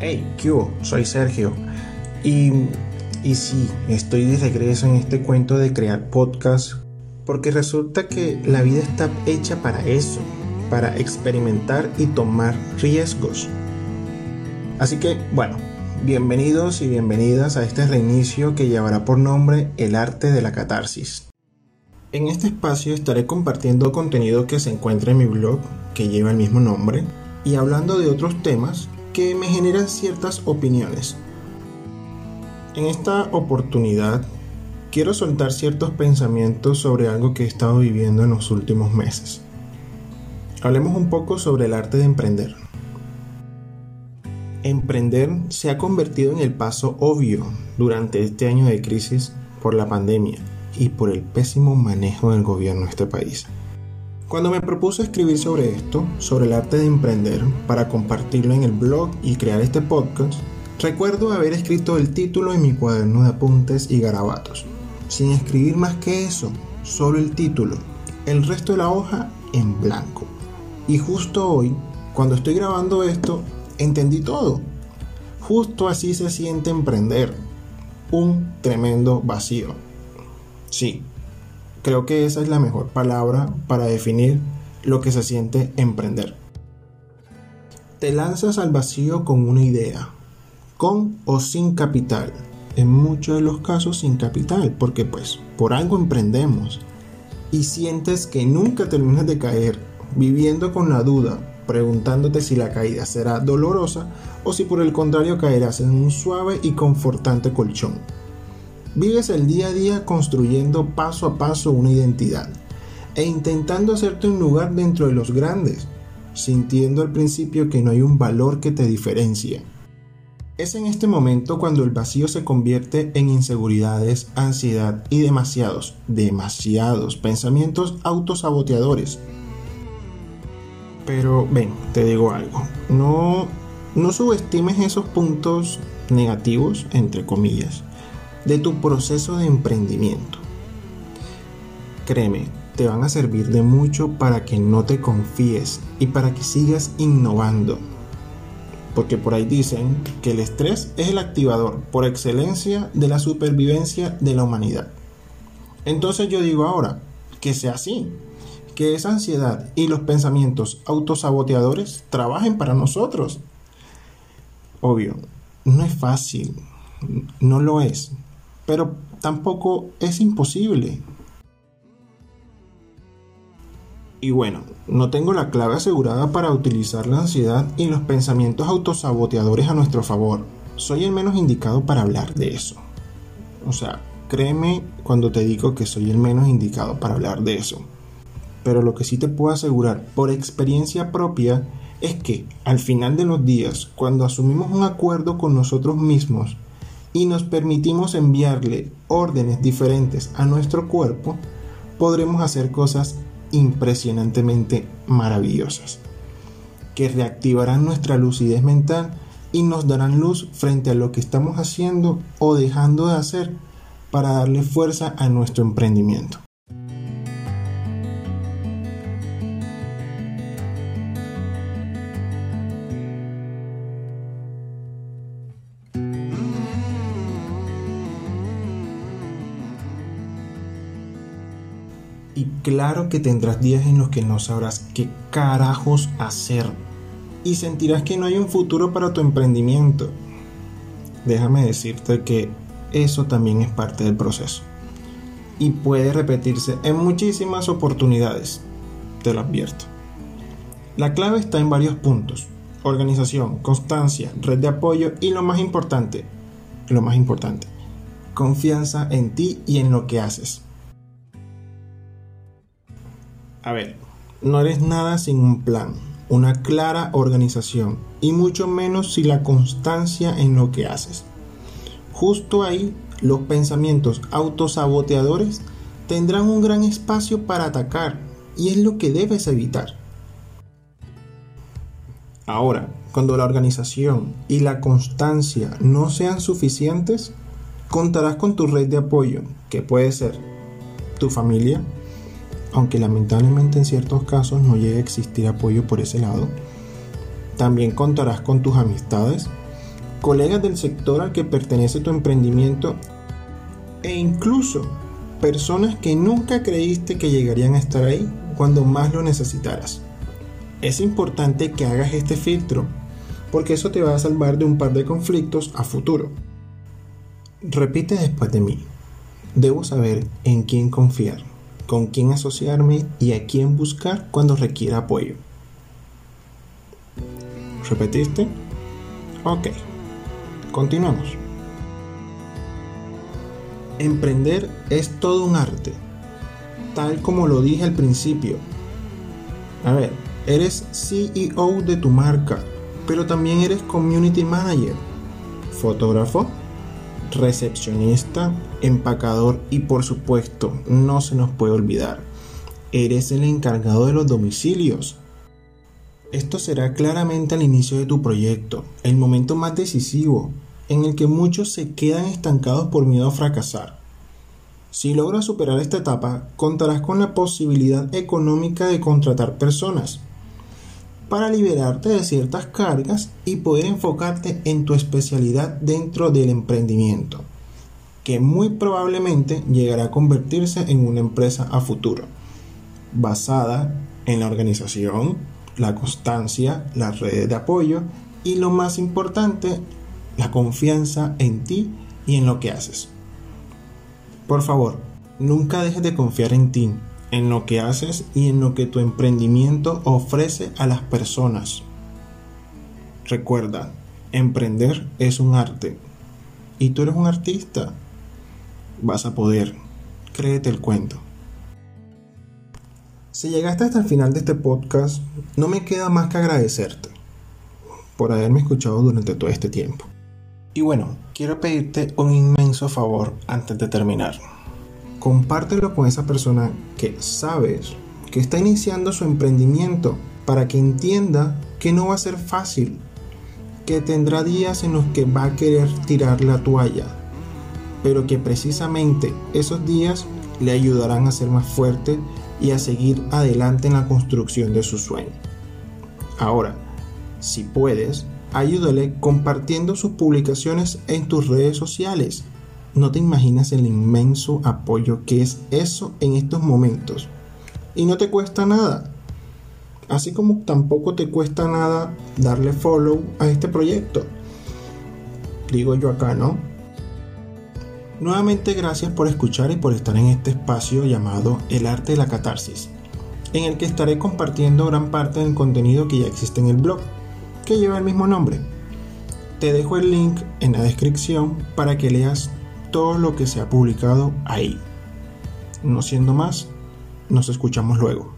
Hey, ¿qué Soy Sergio. Y, y sí, estoy de regreso en este cuento de crear podcast porque resulta que la vida está hecha para eso, para experimentar y tomar riesgos. Así que, bueno, bienvenidos y bienvenidas a este reinicio que llevará por nombre El arte de la catarsis. En este espacio estaré compartiendo contenido que se encuentra en mi blog, que lleva el mismo nombre, y hablando de otros temas que me generan ciertas opiniones. En esta oportunidad quiero soltar ciertos pensamientos sobre algo que he estado viviendo en los últimos meses. Hablemos un poco sobre el arte de emprender. Emprender se ha convertido en el paso obvio durante este año de crisis por la pandemia y por el pésimo manejo del gobierno de este país. Cuando me propuse escribir sobre esto, sobre el arte de emprender, para compartirlo en el blog y crear este podcast, recuerdo haber escrito el título en mi cuaderno de apuntes y garabatos, sin escribir más que eso, solo el título, el resto de la hoja en blanco. Y justo hoy, cuando estoy grabando esto, entendí todo. Justo así se siente emprender. Un tremendo vacío. Sí, Creo que esa es la mejor palabra para definir lo que se siente emprender. Te lanzas al vacío con una idea, con o sin capital. En muchos de los casos sin capital, porque pues por algo emprendemos. Y sientes que nunca terminas de caer, viviendo con la duda, preguntándote si la caída será dolorosa o si por el contrario caerás en un suave y confortante colchón. Vives el día a día construyendo paso a paso una identidad e intentando hacerte un lugar dentro de los grandes, sintiendo al principio que no hay un valor que te diferencie. Es en este momento cuando el vacío se convierte en inseguridades, ansiedad y demasiados, demasiados pensamientos autosaboteadores. Pero ven, te digo algo, no, no subestimes esos puntos negativos, entre comillas de tu proceso de emprendimiento. Créeme, te van a servir de mucho para que no te confíes y para que sigas innovando. Porque por ahí dicen que el estrés es el activador por excelencia de la supervivencia de la humanidad. Entonces yo digo ahora, que sea así, que esa ansiedad y los pensamientos autosaboteadores trabajen para nosotros. Obvio, no es fácil, no lo es, pero tampoco es imposible. Y bueno, no tengo la clave asegurada para utilizar la ansiedad y los pensamientos autosaboteadores a nuestro favor. Soy el menos indicado para hablar de eso. O sea, créeme cuando te digo que soy el menos indicado para hablar de eso. Pero lo que sí te puedo asegurar por experiencia propia es que al final de los días, cuando asumimos un acuerdo con nosotros mismos y nos permitimos enviarle órdenes diferentes a nuestro cuerpo, podremos hacer cosas impresionantemente maravillosas, que reactivarán nuestra lucidez mental y nos darán luz frente a lo que estamos haciendo o dejando de hacer para darle fuerza a nuestro emprendimiento. Claro que tendrás días en los que no sabrás qué carajos hacer. Y sentirás que no hay un futuro para tu emprendimiento. Déjame decirte que eso también es parte del proceso. Y puede repetirse en muchísimas oportunidades. Te lo advierto. La clave está en varios puntos. Organización, constancia, red de apoyo y lo más importante, lo más importante, confianza en ti y en lo que haces. A ver, no eres nada sin un plan, una clara organización y mucho menos sin la constancia en lo que haces. Justo ahí, los pensamientos autosaboteadores tendrán un gran espacio para atacar y es lo que debes evitar. Ahora, cuando la organización y la constancia no sean suficientes, contarás con tu red de apoyo, que puede ser tu familia, aunque lamentablemente en ciertos casos no llegue a existir apoyo por ese lado. También contarás con tus amistades, colegas del sector al que pertenece tu emprendimiento e incluso personas que nunca creíste que llegarían a estar ahí cuando más lo necesitaras. Es importante que hagas este filtro porque eso te va a salvar de un par de conflictos a futuro. Repite después de mí. Debo saber en quién confiar, con quién asociarme y a quién buscar cuando requiera apoyo. ¿Repetiste? Ok. Continuamos. Emprender es todo un arte, tal como lo dije al principio. A ver, eres CEO de tu marca, pero también eres community manager, fotógrafo, recepcionista, empacador y por supuesto, no se nos puede olvidar, eres el encargado de los domicilios. Esto será claramente al inicio de tu proyecto, el momento más decisivo, en el que muchos se quedan estancados por miedo a fracasar. Si logras superar esta etapa, contarás con la posibilidad económica de contratar personas para liberarte de ciertas cargas y poder enfocarte en tu especialidad dentro del emprendimiento, que muy probablemente llegará a convertirse en una empresa a futuro, basada en la organización, la constancia, las redes de apoyo y lo más importante, la confianza en ti y en lo que haces. Por favor, nunca dejes de confiar en ti, en lo que haces y en lo que tu emprendimiento ofrece a las personas. Recuerda, emprender es un arte y tú eres un artista. Vas a poder, créete el cuento. Si llegaste hasta el final de este podcast, no me queda más que agradecerte por haberme escuchado durante todo este tiempo. Y bueno, quiero pedirte un inmenso favor antes de terminar. Compártelo con esa persona que sabes que está iniciando su emprendimiento para que entienda que no va a ser fácil, que tendrá días en los que va a querer tirar la toalla, pero que precisamente esos días le ayudarán a ser más fuerte y a seguir adelante en la construcción de su sueño. Ahora, si puedes, ayúdale compartiendo sus publicaciones en tus redes sociales. No te imaginas el inmenso apoyo que es eso en estos momentos. Y no te cuesta nada. Así como tampoco te cuesta nada darle follow a este proyecto. Digo yo acá, ¿no? Nuevamente gracias por escuchar y por estar en este espacio llamado El arte de la catarsis, en el que estaré compartiendo gran parte del contenido que ya existe en el blog, que lleva el mismo nombre. Te dejo el link en la descripción para que leas todo lo que se ha publicado ahí. No siendo más, nos escuchamos luego.